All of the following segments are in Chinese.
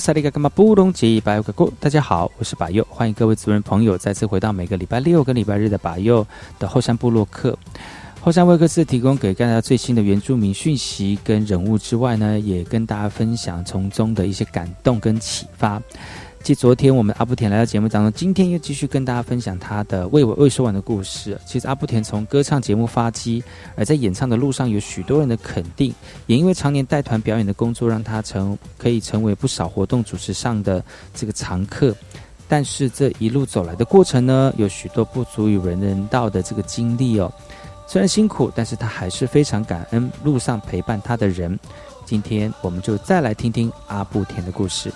萨利干嘛布隆吉巴佑哥哥，大家好，我是巴佑，欢迎各位族人朋友再次回到每个礼拜六跟礼拜日的巴佑的后山部落客。后山会客室提供给大家最新的原住民讯息跟人物之外呢，也跟大家分享从中的一些感动跟启发。继昨天我们阿布田来到节目当中，今天又继续跟大家分享他的未未说完的故事。其实阿布田从歌唱节目发迹，而在演唱的路上有许多人的肯定，也因为常年带团表演的工作，让他成可以成为不少活动主持上的这个常客。但是这一路走来的过程呢，有许多不足与人人道的这个经历哦。虽然辛苦，但是他还是非常感恩路上陪伴他的人。今天我们就再来听听阿布田的故事。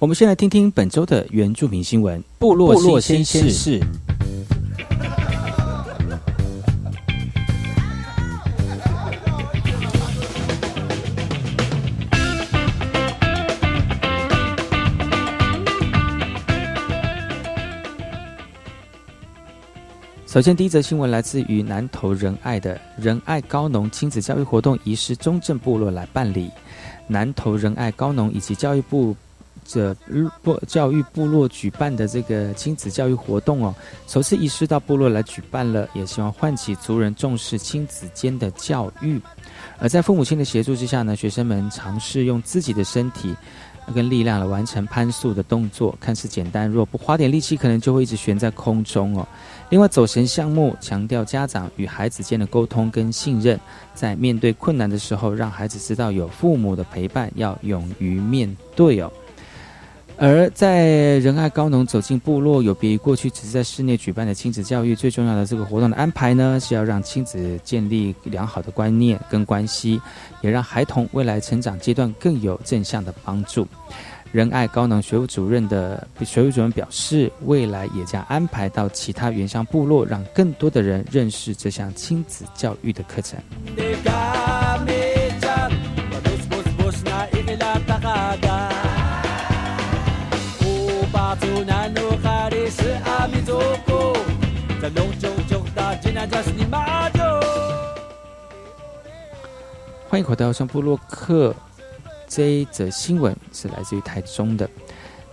我们先来听听本周的原住民新闻。部落新鲜事。首先，第一则新闻来自于南投仁爱的仁爱高农亲子教育活动，移师中正部落来办理。南投仁爱高农以及教育部。这部教育部落举办的这个亲子教育活动哦，首次移师到部落来举办了，也希望唤起族人重视亲子间的教育。而在父母亲的协助之下呢，学生们尝试用自己的身体跟力量来完成攀树的动作，看似简单，若不花点力气，可能就会一直悬在空中哦。另外，走神项目强调家长与孩子间的沟通跟信任，在面对困难的时候，让孩子知道有父母的陪伴，要勇于面对哦。而在仁爱高农走进部落，有别于过去只是在室内举办的亲子教育，最重要的这个活动的安排呢，是要让亲子建立良好的观念跟关系，也让孩童未来成长阶段更有正向的帮助。仁爱高农学务主任的学务主任表示，未来也将安排到其他原乡部落，让更多的人认识这项亲子教育的课程。欢迎回到上布洛克。这一则新闻是来自于台中的，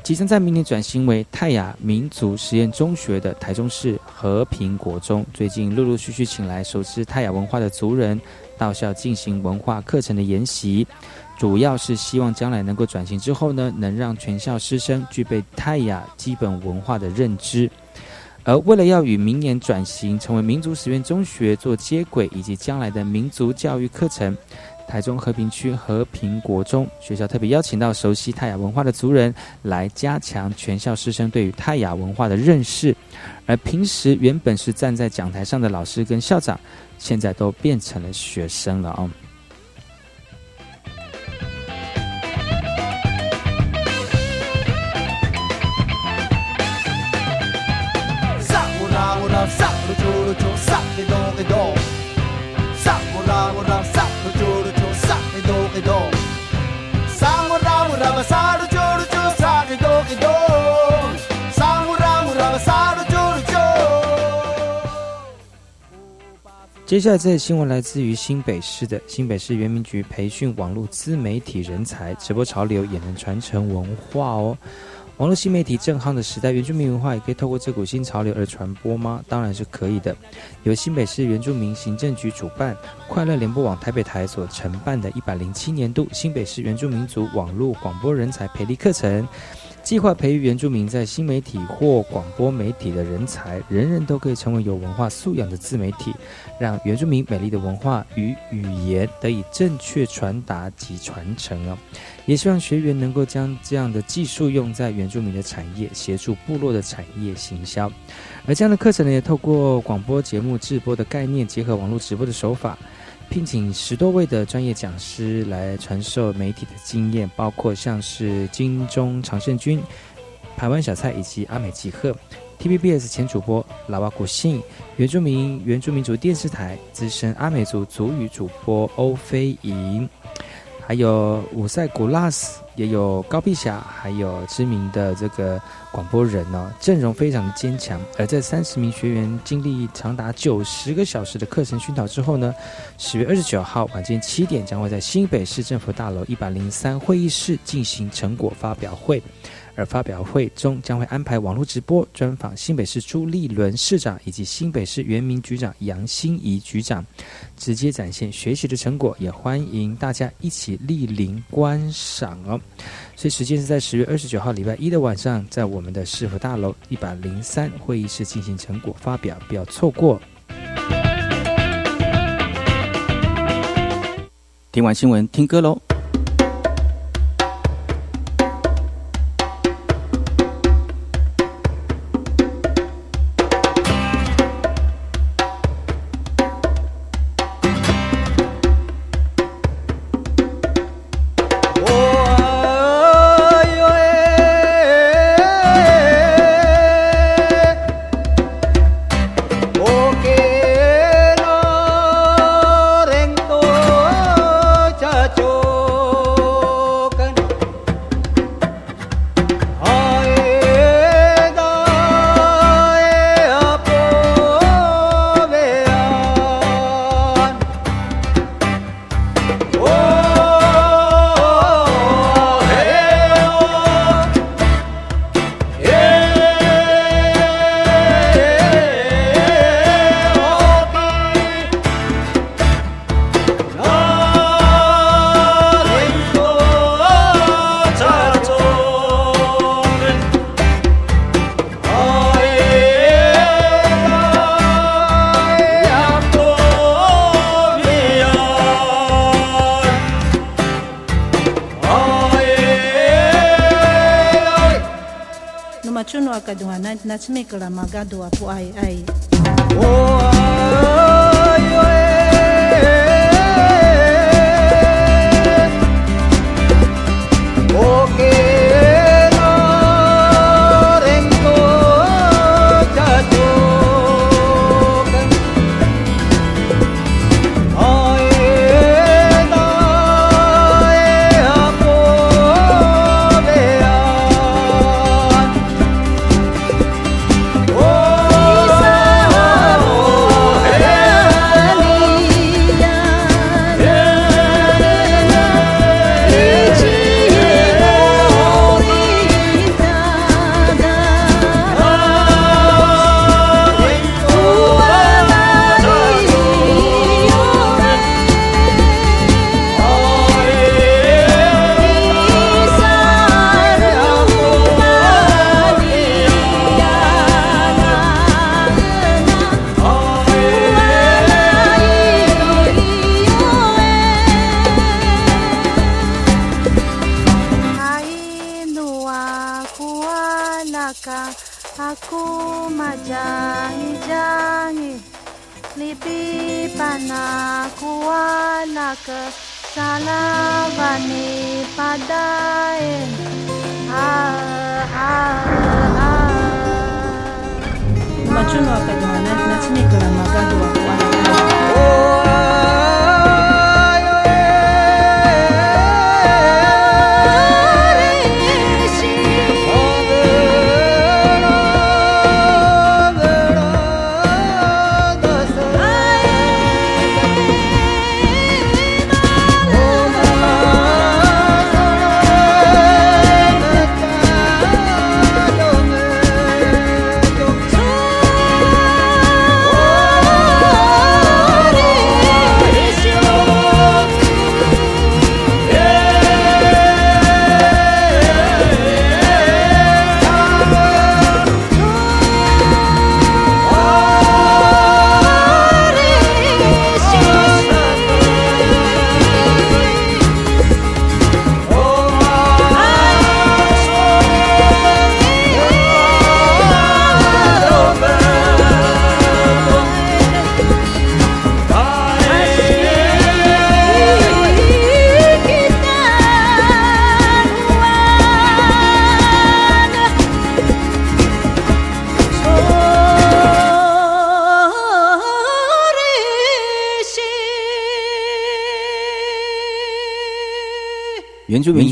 即将在明年转型为泰雅民族实验中学的台中市和平国中，最近陆陆续续请来熟知泰雅文化的族人到校进行文化课程的研习，主要是希望将来能够转型之后呢，能让全校师生具备泰雅基本文化的认知。而为了要与明年转型成为民族实验中学做接轨，以及将来的民族教育课程。台中和平区和平国中学校特别邀请到熟悉泰雅文化的族人来加强全校师生对于泰雅文化的认识，而平时原本是站在讲台上的老师跟校长，现在都变成了学生了哦。接下来，这新闻来自于新北市的新北市原民局培训网络自媒体人才，直播潮流也能传承文化哦。网络新媒体正夯的时代，原住民文化也可以透过这股新潮流而传播吗？当然是可以的。由新北市原住民行政局主办，快乐联播网台北台所承办的一百零七年度新北市原住民族网络广播人才培力课程。计划培育原住民在新媒体或广播媒体的人才，人人都可以成为有文化素养的自媒体，让原住民美丽的文化与语言得以正确传达及传承哦。也希望学员能够将这样的技术用在原住民的产业，协助部落的产业行销。而这样的课程呢，也透过广播节目制播的概念，结合网络直播的手法。聘请十多位的专业讲师来传授媒体的经验，包括像是金钟常胜军、台湾小蔡以及阿美吉赫、TVBS 前主播老瓦古信、原住民原住民族电视台资深阿美族族语主播欧飞莹。还有五塞古拉斯，也有高碧霞，还有知名的这个广播人哦，阵容非常的坚强。而在三十名学员经历长达九十个小时的课程熏陶之后呢，十月二十九号晚间七点，将会在新北市政府大楼一百零三会议室进行成果发表会。而发表会中将会安排网络直播专访新北市朱立伦市长以及新北市原民局长杨心怡局长，直接展现学习的成果，也欢迎大家一起莅临观赏哦。所以时间是在十月二十九号礼拜一的晚上，在我们的市府大楼一百零三会议室进行成果发表，不要错过。听完新闻，听歌喽。Kala magado apo ay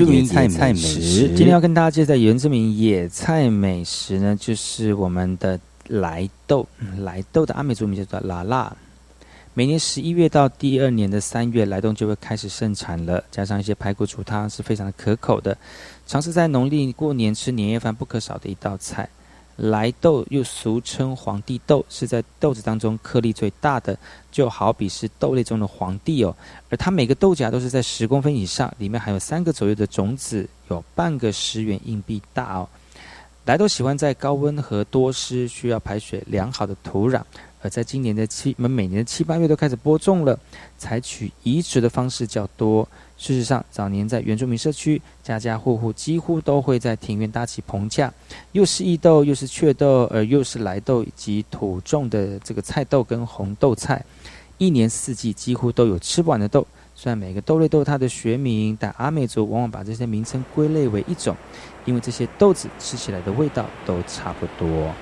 住民原住民野菜美食，今天要跟大家介绍原住民野菜美食呢，就是我们的来豆。嗯来豆的阿美族名叫做拉拉。每年十一月到第二年的三月，来豆就会开始盛产了，加上一些排骨煮汤是非常的可口的，尝试在农历过年吃年夜饭不可少的一道菜。来豆又俗称皇帝豆，是在豆子当中颗粒最大的，就好比是豆类中的皇帝哦。而它每个豆荚都是在十公分以上，里面含有三个左右的种子，有半个十元硬币大哦。来豆喜欢在高温和多湿、需要排水良好的土壤，而在今年的七，我们每年的七八月都开始播种了，采取移植的方式较多。事实上，早年在原住民社区，家家户户几乎都会在庭院搭起棚架，又是异豆，又是雀豆，而又是来豆以及土种的这个菜豆跟红豆菜，一年四季几乎都有吃不完的豆。虽然每个豆类都有它的学名，但阿美族往往把这些名称归类为一种，因为这些豆子吃起来的味道都差不多。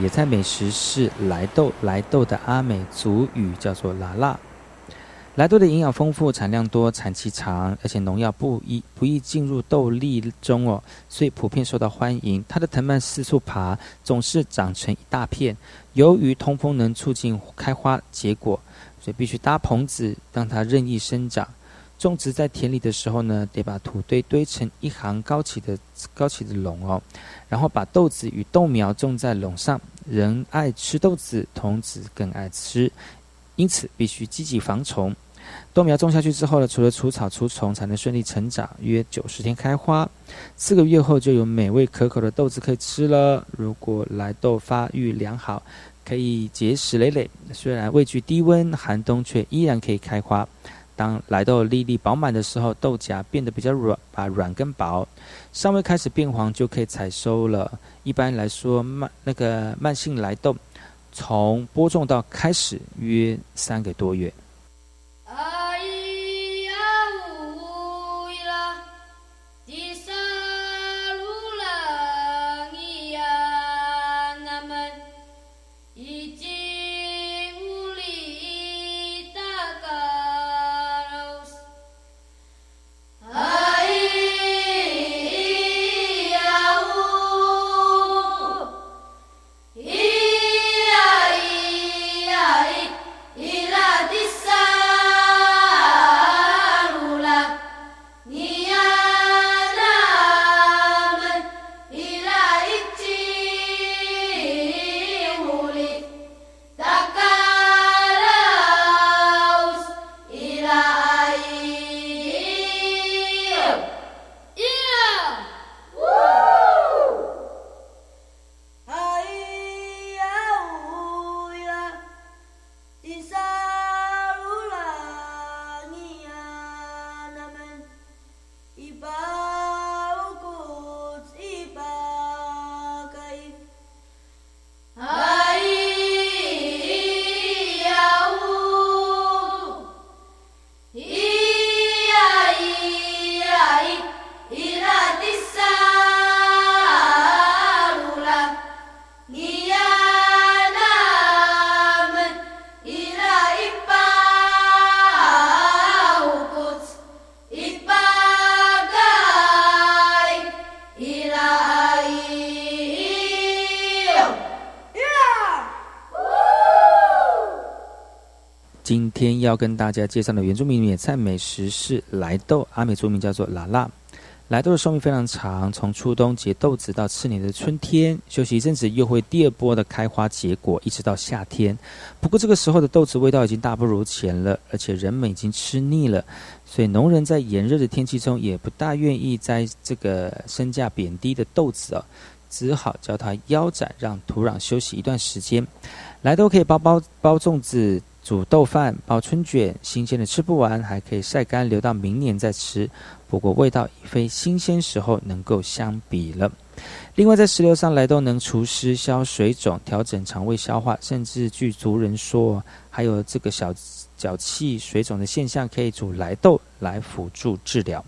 野菜美食是来豆，来豆的阿美族语叫做拉拉。来豆的营养丰富，产量多，产期长，而且农药不易不易进入豆粒中哦，所以普遍受到欢迎。它的藤蔓四处爬，总是长成一大片。由于通风能促进开花结果，所以必须搭棚子让它任意生长。种植在田里的时候呢，得把土堆堆成一行高起的高起的垄哦，然后把豆子与豆苗种在垄上。人爱吃豆子，童子更爱吃，因此必须积极防虫。豆苗种下去之后呢，除了除草除虫，才能顺利成长。约九十天开花，四个月后就有美味可口的豆子可以吃了。如果来豆发育良好，可以结实累累。虽然畏惧低温寒冬，却依然可以开花。当来豆粒粒饱满的时候，豆荚变得比较软，把软跟薄，尚未开始变黄，就可以采收了。一般来说，慢那个慢性来豆，从播种到开始约三个多月。今天要跟大家介绍的原住民野菜美食是来豆，阿美族名叫做拉拉。来豆的寿命非常长，从初冬结豆子到次年的春天休息一阵子，又会第二波的开花结果，一直到夏天。不过这个时候的豆子味道已经大不如前了，而且人们已经吃腻了，所以农人在炎热的天气中也不大愿意摘这个身价贬低的豆子哦，只好叫它腰斩，让土壤休息一段时间。来豆可以包包包粽子。煮豆饭、包春卷，新鲜的吃不完，还可以晒干留到明年再吃。不过味道已非新鲜时候能够相比了。另外，在石榴上来豆能除湿消水肿、调整肠胃消化，甚至据族人说，还有这个小脚气水肿的现象，可以煮来豆来辅助治疗。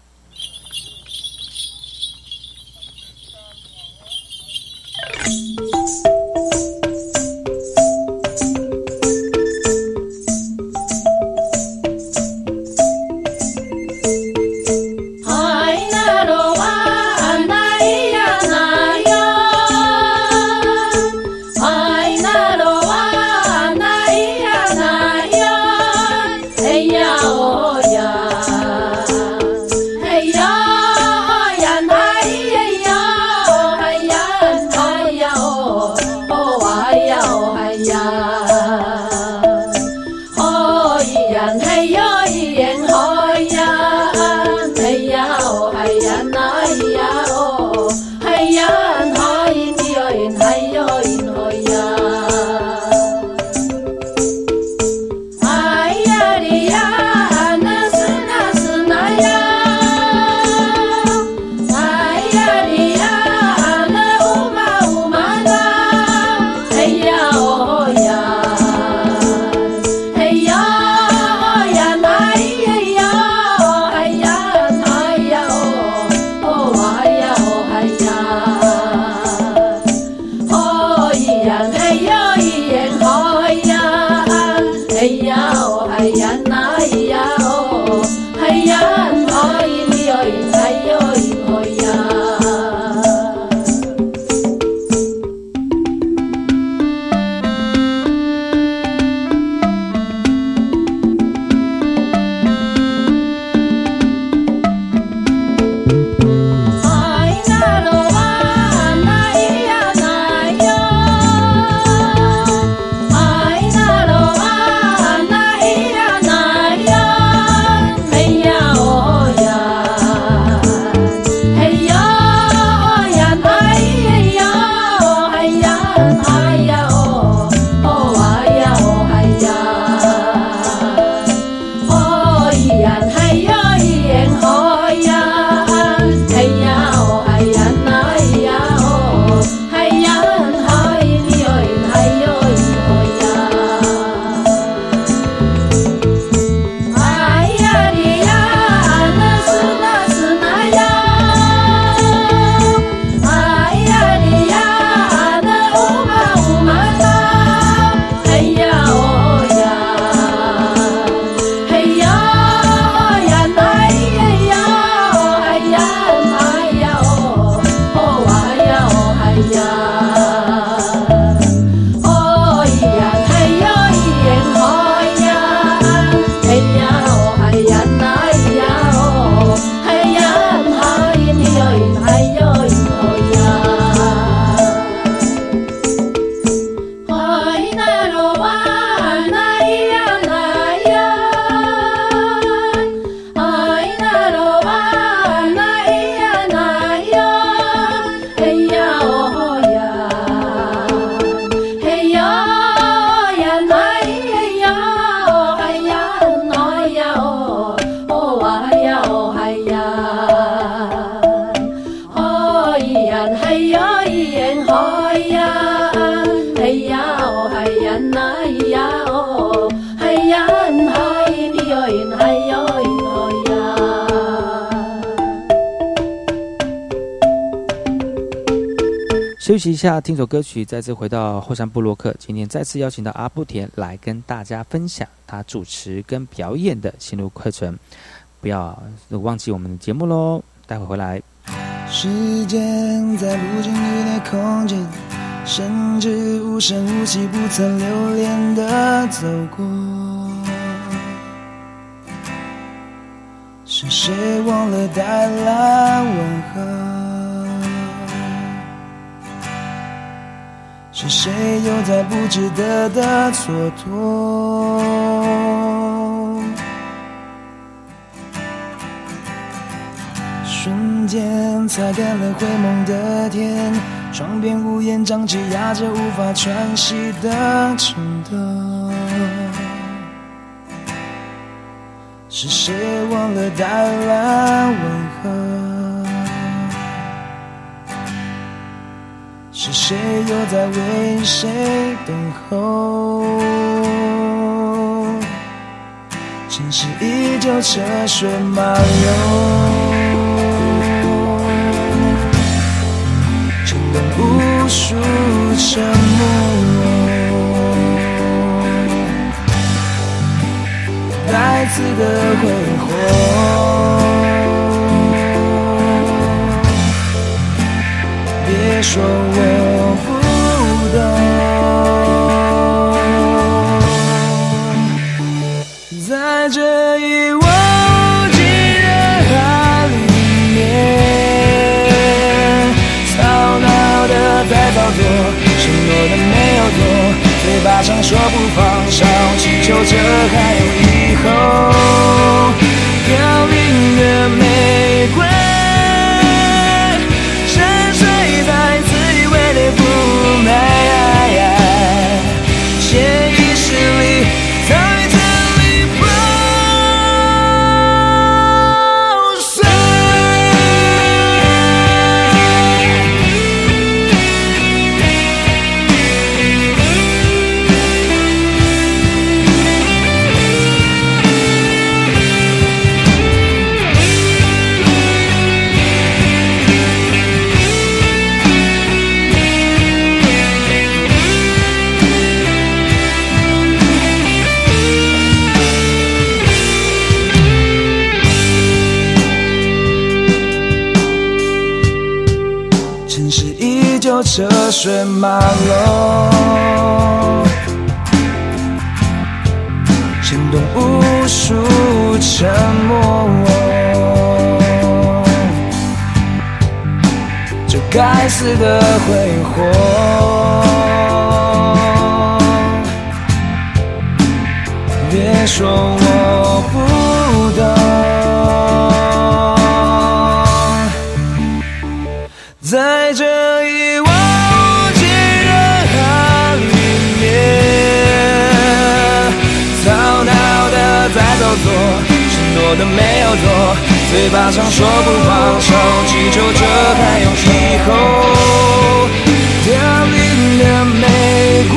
休下，听首歌曲，再次回到后山部落克。今天再次邀请到阿布田来跟大家分享他主持跟表演的心路课程。不要忘记我们的节目喽，待会回来。时间在不经意的空间，甚至无声无息、不曾留恋的走过。是谁忘了带来问候？是谁又在不值得的蹉跎？瞬间擦干了灰蒙的天，窗边屋檐瘴气压着无法喘息的承德。是谁忘了带来问候？谁又在为谁等候？城市依旧车水马龙，承担无数沉默，再次的挥霍。别说我不懂，在这一望无际人海里面，吵闹的在操作，承诺的没有做，嘴巴上说不放手，祈求着还有以后，依旧车水马龙，牵动无数沉默。这该死的挥霍，别说我多，承诺的没有多，嘴巴上说不放手，祈求着还有以后。凋零的玫瑰，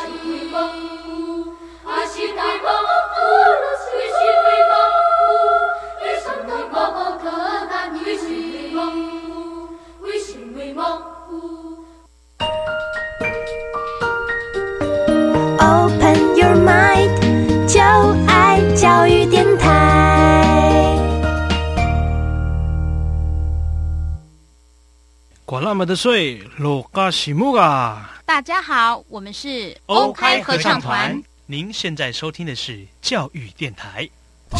么的水，罗嘎西木啊！大家好，我们是欧开合唱团。您现在收听的是教育电台。我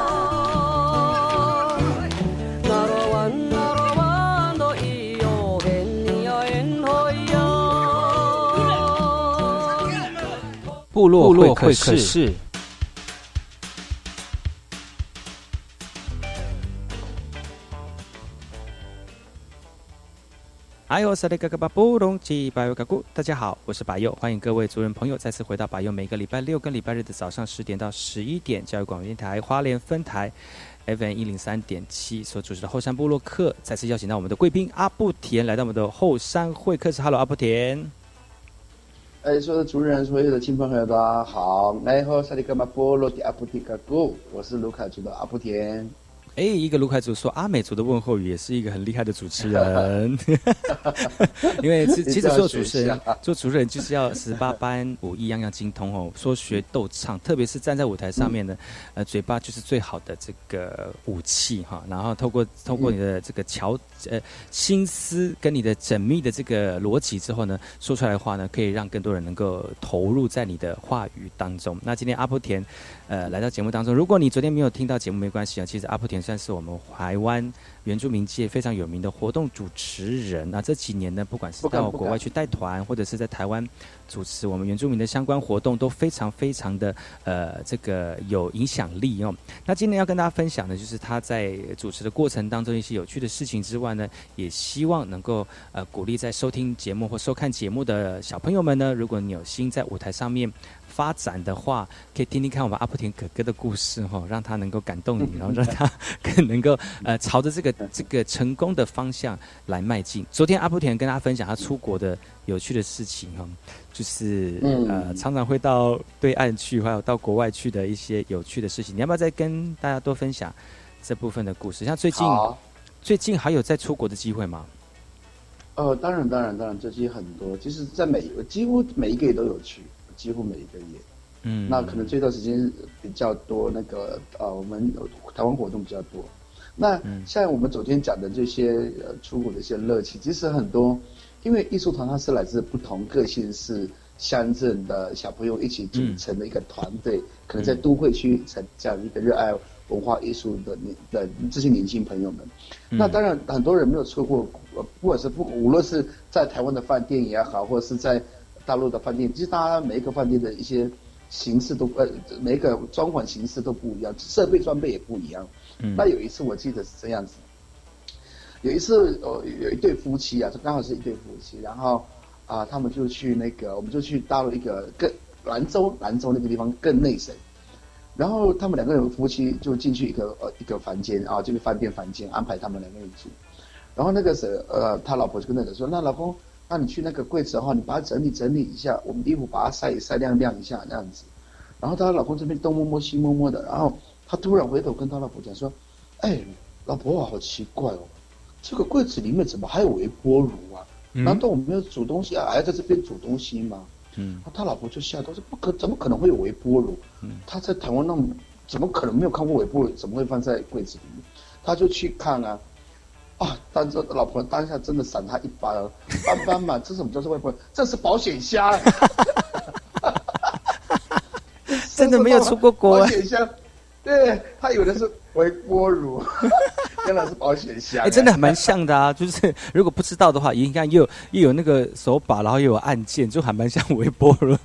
部落会会客室。哎呦，萨利嘎嘎巴布隆吉巴尤嘎古，大家好，我是巴佑，欢迎各位族人朋友再次回到巴佑每个礼拜六跟礼拜日的早上十点到十一点，教育广播电台花莲分台 FM 一零三点七所主持的后山部落客，再次邀请到我们的贵宾阿布田来到我们的后山会客室。Hello，阿布田。哎，所有的主人，所有的亲朋好友，大家好！哎好，萨利格马波罗的阿布提卡古，我是卢卡族的阿布田。哎，一个卢凯族说阿美族的问候语，也是一个很厉害的主持人。因为其其实做主持人，做主持人就是要十八般武艺样样精通哦。说学逗唱，特别是站在舞台上面呢，呃，嘴巴就是最好的这个武器哈。然后透过透过你的这个巧呃心思跟你的缜密的这个逻辑之后呢，说出来的话呢，可以让更多人能够投入在你的话语当中。那今天阿布田呃来到节目当中，如果你昨天没有听到节目没关系啊，其实阿布田。算是我们台湾原住民界非常有名的活动主持人。那这几年呢，不管是到国外去带团，或者是在台湾主持我们原住民的相关活动，都非常非常的呃这个有影响力哦。那今天要跟大家分享的，就是他在主持的过程当中一些有趣的事情之外呢，也希望能够呃鼓励在收听节目或收看节目的小朋友们呢，如果你有心在舞台上面。发展的话，可以听听看我们阿布田哥哥的故事哈，让他能够感动你，然后让他 更能够呃朝着这个这个成功的方向来迈进。昨天阿布田跟大家分享他出国的有趣的事情哈，就是呃常常会到对岸去，还有到国外去的一些有趣的事情。你要不要再跟大家多分享这部分的故事？像最近最近还有在出国的机会吗？呃，当然当然当然，最近很多，其实在每几乎每一个月都有去。几乎每一个月，嗯，那可能这段时间比较多，那个呃，我们台湾活动比较多。那像我们昨天讲的这些呃出国的一些乐趣，其实很多，因为艺术团它是来自不同个性是乡镇的小朋友一起组成的一个团队，可能在都会区才这样一个热爱文化艺术的年的这些年轻朋友们。那当然，很多人没有错过，呃，不管是不无论是在台湾的饭店也好，或者是在大陆的饭店，其实大家每一个饭店的一些形式都呃，每一个装潢形式都不一样，设备装备也不一样。嗯那有一次我记得是这样子，有一次呃有一对夫妻啊，就刚好是一对夫妻，然后啊他们就去那个，我们就去到了一个更兰州，兰州那个地方更内省。然后他们两个人夫妻就进去一个呃一个房间啊，这个饭店房间安排他们两个人住。然后那个谁呃他老婆就跟那个说，那老公，那你去那个柜子的话，你把它整理整理一下，我们衣服把它晒一晒晾晾一下那样子。然后她老公这边东摸摸西摸摸的，然后他突然回头跟他老婆讲说，哎，老婆好奇怪哦，这个柜子里面怎么还有微波炉啊？难道我们要煮东西啊？还要在这边煮东西吗？嗯，他老婆就吓到，说不可，怎么可能会有微波炉？嗯，他在台湾那么，怎么可能没有看过微波炉？怎么会放在柜子里面？他就去看啊，啊，但是老婆当下真的闪他一巴掌，斑斑嘛，这什么叫做微波？这是保险箱，真的没有出过国，保险箱，对他有的是微波炉。原来是保险箱，哎，真的蛮像的啊！就是如果不知道的话，应该又又有那个手把，然后又有按键，就还蛮像微波炉。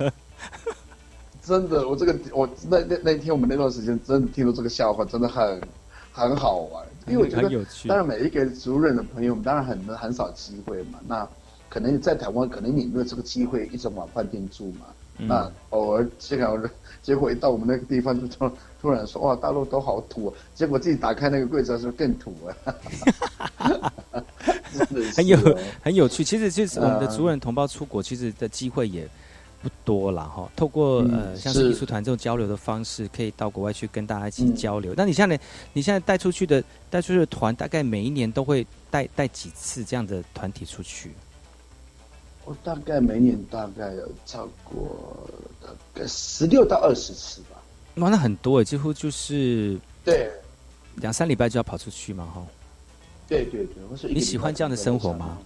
真的，我这个我那那那天我们那段时间真的听到这个笑话，真的很很好玩，因为我觉得当然每一个族人的朋友，我们当然很很少机会嘛。那可能在台湾，可能你没有这个机会一直往饭店住嘛。那偶尔这样，结果一到我们那个地方，就突突然说哇，大陆都好土，啊结果自己打开那个柜子的时候更土啊！很有很有趣，其实就是我们的族人同胞出国，其实的机会也不多了哈。透过呃像是艺术团这种交流的方式，可以到国外去跟大家一起交流。那你现在你现在带出去的带出去的团，大概每一年都会带带几次这样的团体出去？我大概每年大概有超过大概十六到二十次吧。哇，那很多哎，几乎就是对两三礼拜就要跑出去嘛，哈。对对对，我是你喜欢这样的生活吗？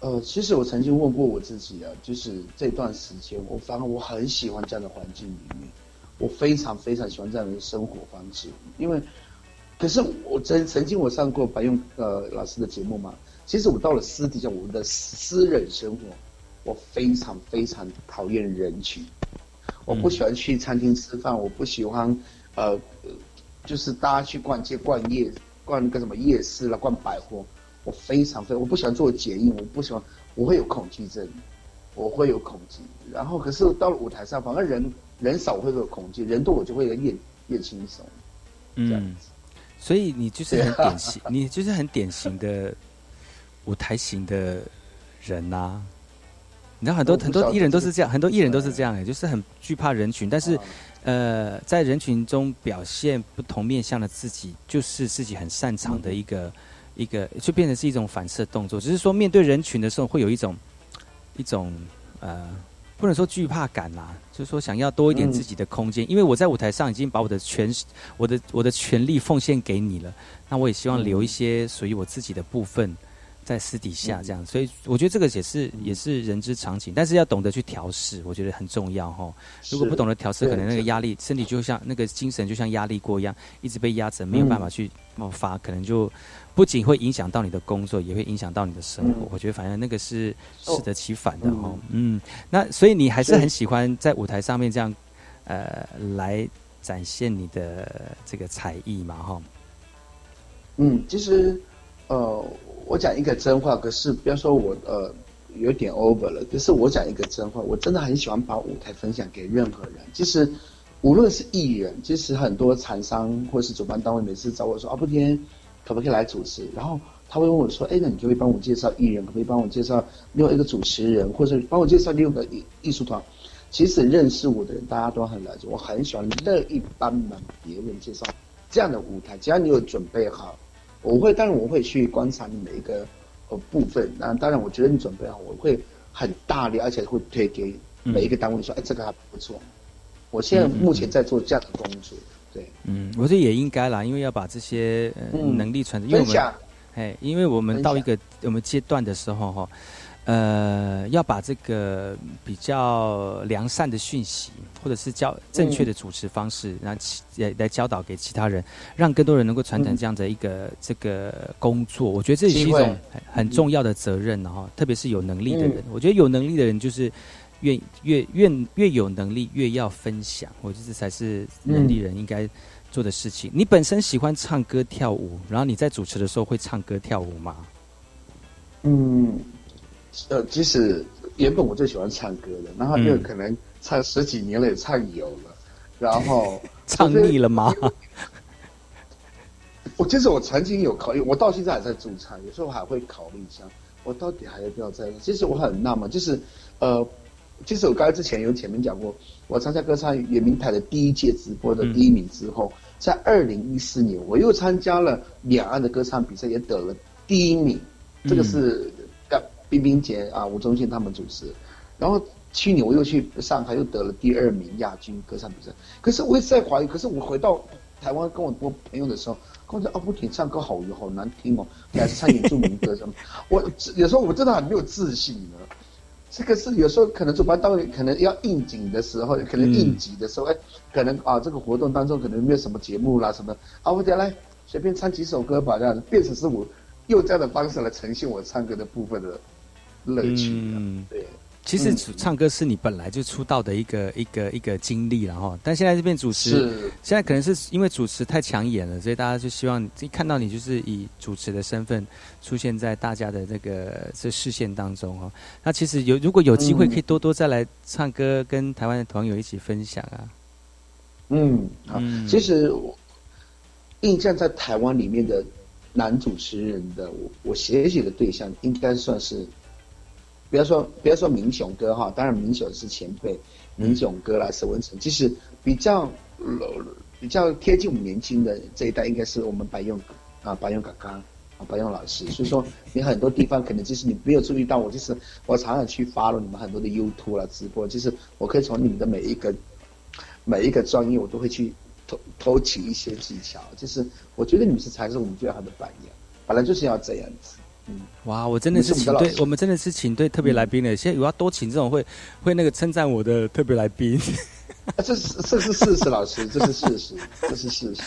呃，其实我曾经问过我自己啊，就是这段时间，我反而我很喜欢这样的环境里面，我非常非常喜欢这样的生活方式。因为，可是我曾曾经我上过白用呃老师的节目嘛。其实我到了私底下，我的私人生活，我非常非常讨厌人群。我不喜欢去餐厅吃饭，我不喜欢，呃，就是大家去逛街、逛夜、逛那个什么夜市了、逛百货。我非常非我不喜欢做检验，我不喜欢，我会有恐惧症，我会有恐惧。然后可是到了舞台上，反而人人少，我会有恐惧；人多，我就会越越轻松。这样子，所以你就是很典型，你就是很典型的。舞台型的人呐，你知道很多很多艺人都是这样，很多艺人都是这样，就是很惧怕人群，但是呃，在人群中表现不同面向的自己，就是自己很擅长的一个一个，就变成是一种反射动作。只是说面对人群的时候，会有一种一种呃，不能说惧怕感啦，就是说想要多一点自己的空间。因为我在舞台上已经把我的全我的我的权利奉献给你了，那我也希望留一些属于我自己的部分。在私底下这样，所以我觉得这个也是也是人之常情，但是要懂得去调试，我觉得很重要哈。如果不懂得调试，可能那个压力，身体就像那个精神就像压力锅一样，一直被压着，没有办法去爆发，可能就不仅会影响到你的工作，也会影响到你的生活。我觉得反正那个是适得其反的哈。嗯，那所以你还是很喜欢在舞台上面这样呃来展现你的这个才艺嘛哈。嗯，其实呃。我讲一个真话，可是不要说我呃有点 over 了。可是我讲一个真话，我真的很喜欢把舞台分享给任何人。其实无论是艺人，其实很多厂商或是主办单位每次找我说啊，不天可不可以来主持？然后他会问我说，哎，那你就会帮我介绍艺人，可不可以帮我介绍另外一个主持人，或者帮我介绍另外一个艺艺术团？其实认识我的人，大家都很了解，我很喜欢乐意帮忙别人介绍这样的舞台，只要你有准备好。我会，当然我会去观察你每一个呃部分。那当然，我觉得你准备好，我会很大力，而且会推给每一个单位说：“哎，这个还不错。”我现在目前在做这样的工作。对，嗯，我觉得也应该啦，因为要把这些呃能力传承。分享。哎，因为我们到一个我们阶段的时候哈，呃，要把这个比较良善的讯息，或者是教正确的主持方式，然后来来教导给其他人，让更多人能够传承这样的一个这个工作。我觉得这也是一种很重要的责任哈，特别是有能力的人。我觉得有能力的人就是越越越越有能力，越要分享。我觉得这才是能力人应该做的事情。你本身喜欢唱歌跳舞，然后你在主持的时候会唱歌跳舞吗？嗯。呃，即使原本我最喜欢唱歌的，然后又可能唱十几年了，也唱有了，然后 唱腻了吗？我其实我曾经有考虑，我到现在还在驻唱，有时候还会考虑一下，我到底还要不要再？其实我很纳闷，就是呃，其实我刚才之前有前面讲过，我参加歌唱圆明台的第一届直播的第一名之后，在二零一四年我又参加了两岸的歌唱比赛，也得了第一名，这个是。冰冰姐啊，吴宗宪他们主持，然后去年我又去上海，又得了第二名亚军歌唱比赛。可是我一直在怀疑，可是我回到台湾跟我我朋友的时候，跟我说：“阿不婷唱歌好好难听哦，你还是唱点著名歌什么？” 我有时候我真的很没有自信呢。这个是有时候可能主办单位可能要应景的时候，可能应急的时候，哎，可能啊这个活动当中可能没有什么节目啦什么，啊我再来随便唱几首歌吧，这样子变成是我用这样的方式来呈现我唱歌的部分的。乐趣，嗯，对，其实唱歌是你本来就出道的一个一个一个经历了哈，但现在这边主持，现在可能是因为主持太抢眼了，所以大家就希望一看到你就是以主持的身份出现在大家的这个这视线当中哦。那其实有如果有机会，可以多多再来唱歌，跟台湾的朋友一起分享啊。嗯，好，其实我印象在台湾里面的男主持人的我我写写的对象，应该算是。不要说不要说明雄哥哈，当然明雄是前辈，明雄哥啦，沈文成，其实比较比较贴近我们年轻的这一代，应该是我们白用啊，白用刚刚啊，白用老师。所以说，你很多地方可能就是你没有注意到，我就是我常常去发了你们很多的 YouTube 啦直播，就是我可以从你们的每一个每一个专业，我都会去偷偷取一些技巧。就是我觉得你们是才是我们最好的榜样，本来就是要这样子。嗯，哇，我真的是请对，我们真的是请对特别来宾的。现在我要多请这种会会那个称赞我的特别来宾。这是这是事实，老师，这是事实，这是事实。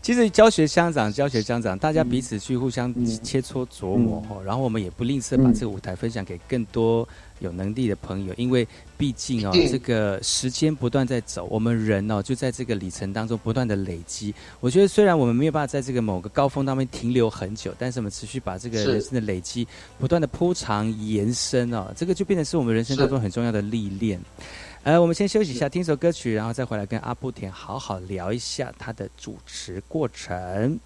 其实教学相长，教学相长，大家彼此去互相切磋琢磨，然后我们也不吝啬把这个舞台分享给更多。有能力的朋友，因为毕竟哦，这个时间不断在走，我们人哦就在这个里程当中不断的累积。我觉得虽然我们没有办法在这个某个高峰当中停留很久，但是我们持续把这个人生的累积不断的铺长延伸哦，这个就变成是我们人生当中很重要的历练。呃，我们先休息一下，听首歌曲，然后再回来跟阿布田好好聊一下他的主持过程。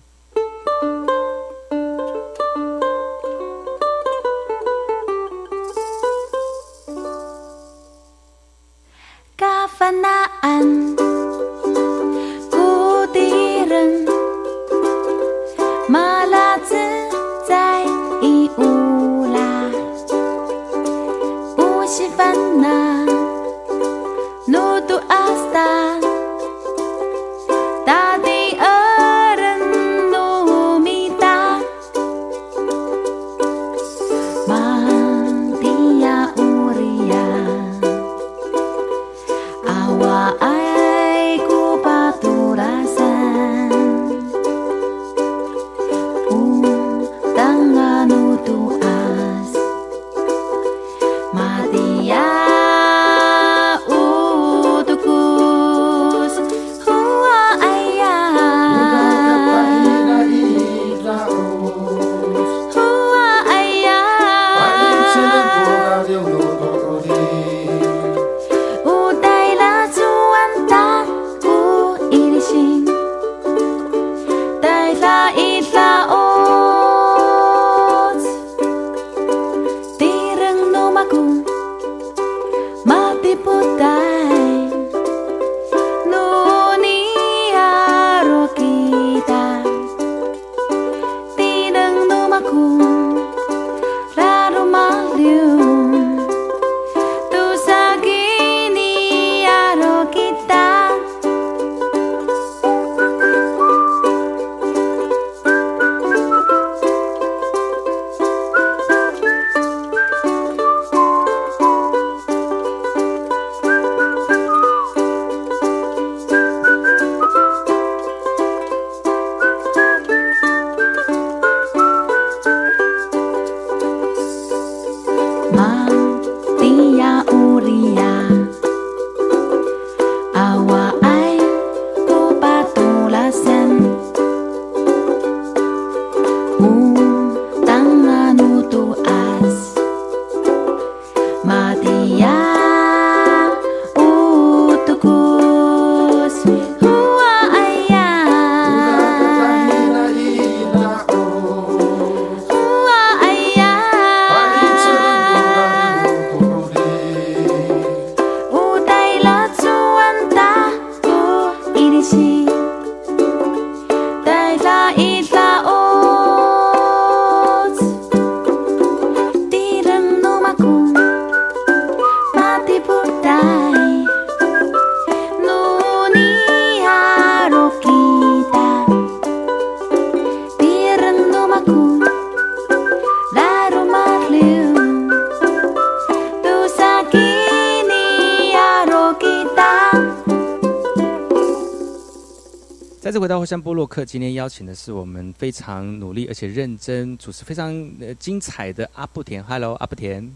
山波洛克，今天邀请的是我们非常努力而且认真主持非常呃精彩的阿布田。Hello，阿布田。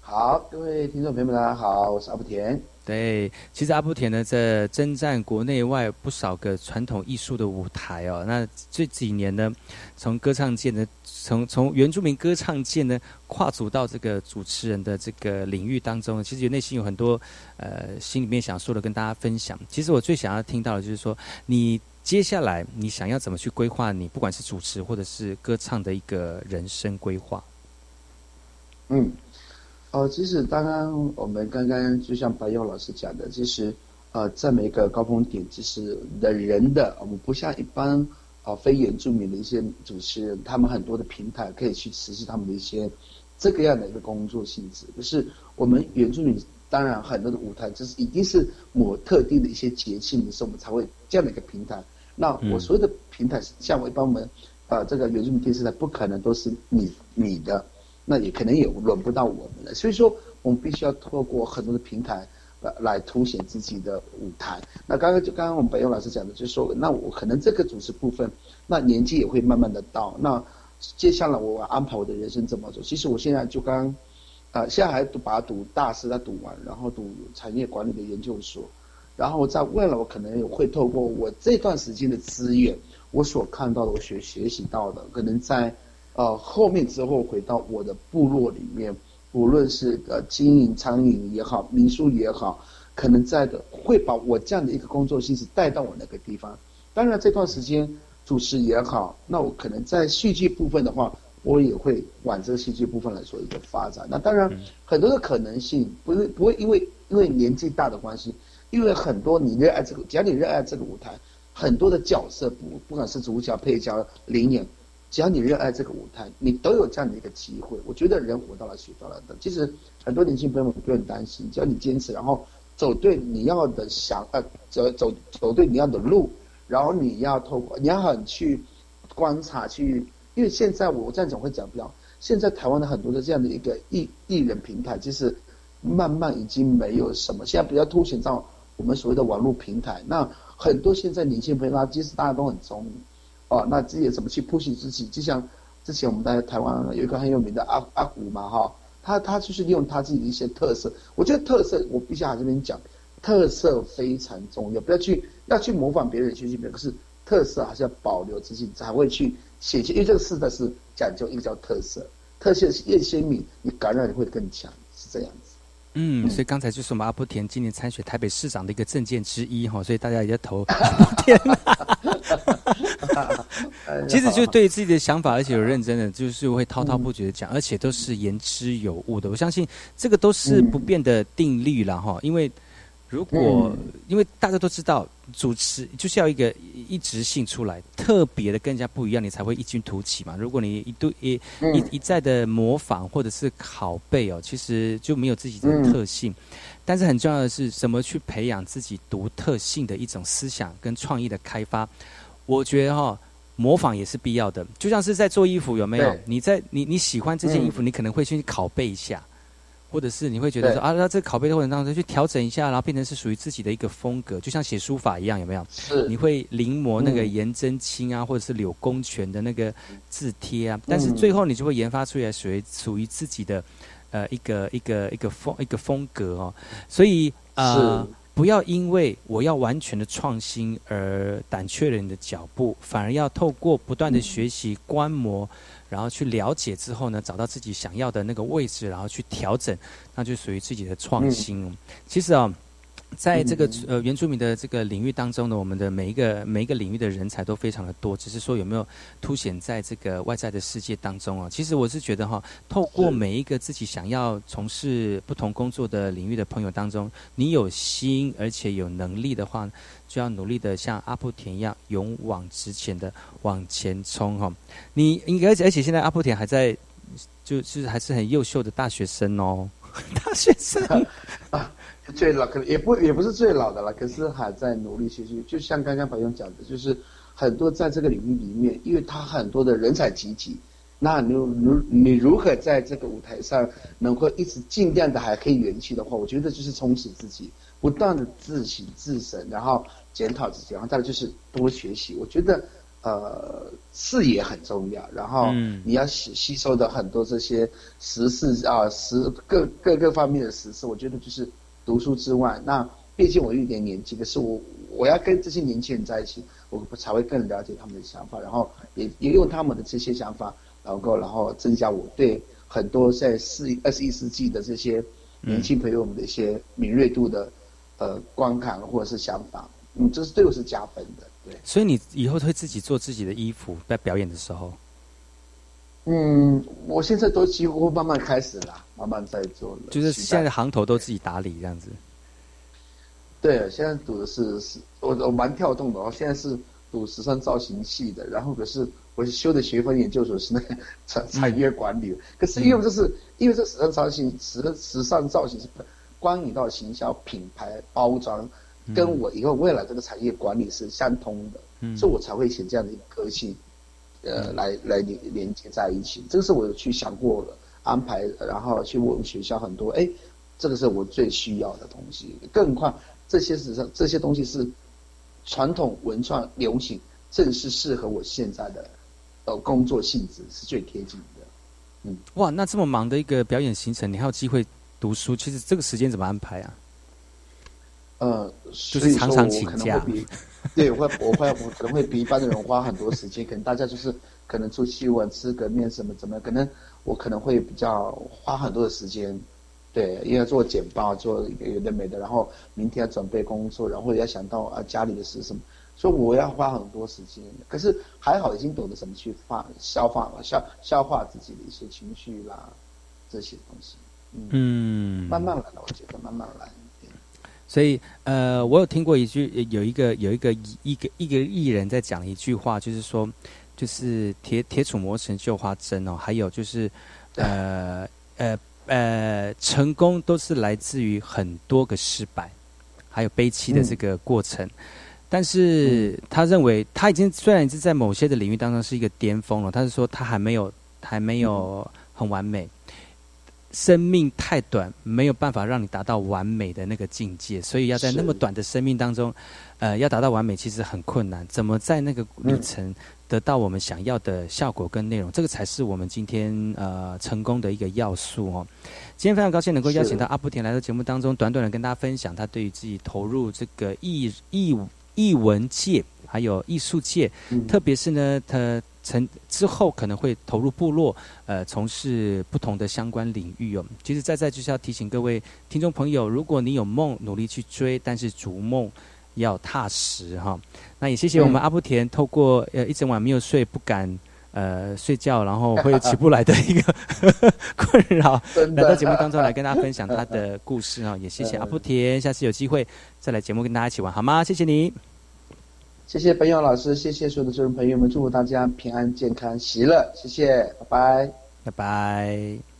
好，各位听众朋友们，大家好，我是阿布田。对，其实阿布田呢，在征战国内外不少个传统艺术的舞台哦。那这几年呢，从歌唱界呢，从从原住民歌唱界呢，跨足到这个主持人的这个领域当中，其实内心有很多呃心里面想说的跟大家分享。其实我最想要听到的就是说，你接下来你想要怎么去规划你不管是主持或者是歌唱的一个人生规划？嗯。哦，其实刚刚我们刚刚就像白佑老师讲的，其实呃，在每个高峰点，其实的人的我们不像一般啊非原住民的一些主持人，他们很多的平台可以去实施他们的一些这个样的一个工作性质。就是我们原住民当然很多的舞台，就是一定是某特定的一些节庆的时候，我们才会这样的一个平台。那我所有的平台，像我一般我们啊这个原住民电视台，不可能都是你你的。那也可能也轮不到我们了，所以说我们必须要透过很多的平台来来凸显自己的舞台。那刚刚就刚刚我们北勇老师讲的，就是说，那我可能这个主持部分，那年纪也会慢慢的到。那接下来我安排我的人生怎么走？其实我现在就刚，啊，现在还读把读大师在读完，然后读产业管理的研究所，然后在未来我可能也会透过我这段时间的资源，我所看到的，我学学习到的，可能在。呃，后面之后回到我的部落里面，无论是呃经营餐饮也好，民宿也好，可能在的会把我这样的一个工作性质带到我那个地方。当然这段时间主持也好，那我可能在戏剧部分的话，我也会往这个戏剧部分来做一个发展。那当然很多的可能性不是不会因为因为年纪大的关系，因为很多你热爱这个，只要你热爱这个舞台，很多的角色不不管是主角、配角、领演。只要你热爱这个舞台，你都有这样的一个机会。我觉得人活到了学到了的，其实很多年轻朋友们不用担心，只要你坚持，然后走对你要的想呃走走走对你要的路，然后你要透过你要很去观察去，因为现在我这样讲会讲不了。现在台湾的很多的这样的一个艺艺人平台，其实慢慢已经没有什么。现在比较凸显到我们所谓的网络平台，那很多现在年轻朋友啊，其实大家都很聪明。哦，那自己怎么去 push 自己？就像 之前我们在台湾有一个很有名的阿阿古嘛，哈，他他就是利用他自己的一些特色。我觉得特色，我必须要这边讲，特色非常重要。不要去要去模仿别人，学习别人，可是特色还是要保留自己，才会去显现。因为这个时代是讲究一个叫特色，特色是越鲜明，你感染力会更强，是这样子。嗯，所以刚才就是我们阿波田今年参选台北市长的一个证件之一哈，所以大家也在投 阿波田。其实就对自己的想法，而且有认真的，就是会滔滔不绝的讲，而且都是言之有物的。我相信这个都是不变的定律了哈，因为。如果因为大家都知道主持就是要一个一直性出来，特别的更加不一样，你才会异军突起嘛。如果你一度一一一再的模仿或者是拷贝哦，其实就没有自己的特性。但是很重要的是，怎么去培养自己独特性的一种思想跟创意的开发？我觉得哈，模仿也是必要的。就像是在做衣服，有没有？你在你你喜欢这件衣服，你可能会去拷贝一下。或者是你会觉得说啊，那这拷贝的过程当中去调整一下，然后变成是属于自己的一个风格，就像写书法一样，有没有？是。你会临摹那个颜真卿啊，或者是柳公权的那个字帖啊，但是最后你就会研发出来属于属于自己的呃一个一个一个风一个风格哦。所以呃，不要因为我要完全的创新而胆怯了你的脚步，反而要透过不断的学习观摩。然后去了解之后呢，找到自己想要的那个位置，然后去调整，那就属于自己的创新。其实啊。在这个呃原住民的这个领域当中呢，我们的每一个每一个领域的人才都非常的多，只是说有没有凸显在这个外在的世界当中啊？其实我是觉得哈，透过每一个自己想要从事不同工作的领域的朋友当中，你有心而且有能力的话，就要努力的像阿布田一样勇往直前的往前冲哈。你应该而且而且现在阿布田还在，就是还是很优秀的大学生哦，大学生 啊。最老可能也不也不是最老的了，可是还在努力学习。就像刚刚白勇讲的，就是很多在这个领域里面，因为他很多的人才济济，那你如你如何在这个舞台上能够一直尽量的还可以元气的话，我觉得就是充实自己，不断的自省自省，然后检讨自己，然后再来就是多学习。我觉得，呃，视野很重要，然后你要吸吸收的很多这些时事啊，时各各个方面的时事。我觉得就是读书之外，那毕竟我有一点年纪，可是我我要跟这些年轻人在一起，我才会更了解他们的想法，然后也也用他们的这些想法，然后然后增加我对很多在四二十一世纪的这些年轻朋友们的一些敏锐度的。呃，观看或者是想法，嗯，这是对我是加分的，对。所以你以后会自己做自己的衣服，在表演的时候。嗯，我现在都几乎慢慢开始了，慢慢在做了。就是现在行头都自己打理这样子。对，现在读的是是，我我蛮跳动的哦。现在是读时尚造型系的，然后可是我修的学分研究所是那个 产产业管理，可是因为这是因为这时尚造型时时尚造型是。关于到行销、品牌包装，跟我以后未来这个产业管理是相通的，所以我才会选这样的一个科系，呃，来来连连接在一起。这个是我有去想过了，安排，然后去问学校很多，哎，这个是我最需要的东西。更何况这些实际上这些东西是传统文创流行，正是适合我现在的呃工作性质是最贴近的。嗯，哇，那这么忙的一个表演行程，你还有机会？读书其实这个时间怎么安排啊？呃，就是常常请假。对，我会我会我可能会比一般的人花很多时间，可能大家就是可能出去玩、吃个面什么怎么，可能我可能会比较花很多的时间。对，因为做简报做有的没的，然后明天要准备工作，然后要想到啊家里的事什么，所以我要花很多时间。可是还好，已经懂得怎么去化消化了消消化自己的一些情绪啦这些东西。嗯，慢慢来，我觉得慢慢来。所以，呃，我有听过一句，有一个有一个一个一个艺人在讲一句话，就是说，就是铁铁杵磨成绣花针哦，还有就是，呃呃呃，成功都是来自于很多个失败，还有悲戚的这个过程。但是他认为他已经虽然是在某些的领域当中是一个巅峰了，他是说他还没有还没有很完美。生命太短，没有办法让你达到完美的那个境界，所以要在那么短的生命当中，呃，要达到完美其实很困难。怎么在那个旅程得到我们想要的效果跟内容，这个才是我们今天呃成功的一个要素哦。今天非常高兴能够邀请到阿布田来到节目当中，短短的跟大家分享他对于自己投入这个艺艺艺文界还有艺术界，特别是呢他。成之后可能会投入部落，呃，从事不同的相关领域哦。其实，在在就是要提醒各位听众朋友，如果你有梦，努力去追，但是逐梦要踏实哈。那也谢谢我们阿布田，透过呃一整晚没有睡，不敢呃睡觉，然后会起不来的一个 困扰，来到节目当中来跟大家分享他的故事啊。也谢谢阿布田，下次有机会再来节目跟大家一起玩好吗？谢谢你。谢谢本勇老师，谢谢所有的众人朋友们，祝福大家平安、健康、喜乐，谢谢，拜拜，拜拜。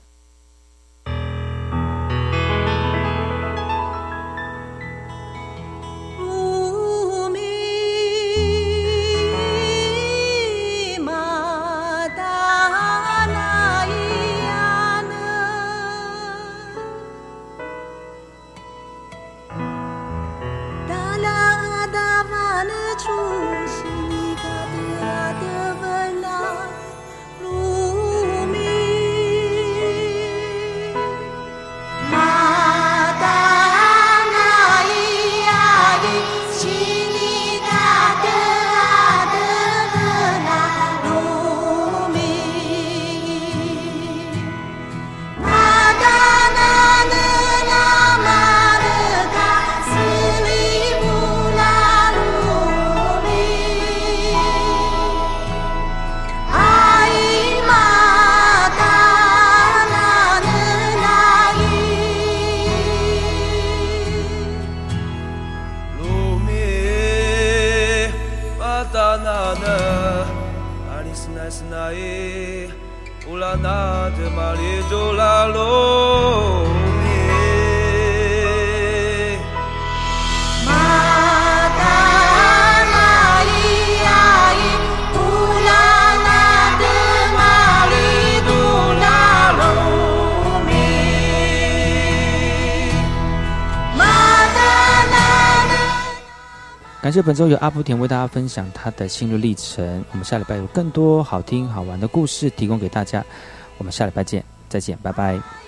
这本周由阿布田为大家分享他的心路历程。我们下礼拜有更多好听好玩的故事提供给大家。我们下礼拜见，再见，拜拜。